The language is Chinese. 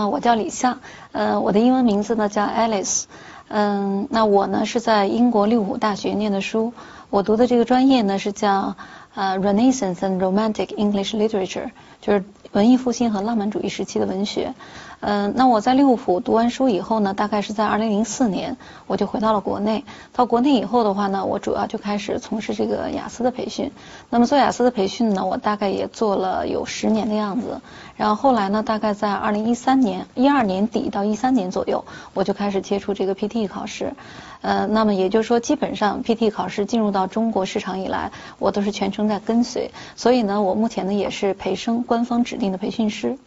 啊，我叫李夏，呃，我的英文名字呢叫 Alice，嗯，那我呢是在英国利物浦大学念的书，我读的这个专业呢是叫呃 Renaissance and Romantic English Literature，就是文艺复兴和浪漫主义时期的文学。嗯，那我在利物浦读完书以后呢，大概是在二零零四年，我就回到了国内。到国内以后的话呢，我主要就开始从事这个雅思的培训。那么做雅思的培训呢，我大概也做了有十年的样子。然后后来呢，大概在二零一三年、一二年底到一三年左右，我就开始接触这个 PT 考试。呃，那么也就是说，基本上 PT 考试进入到中国市场以来，我都是全程在跟随。所以呢，我目前呢也是培生官方指定的培训师。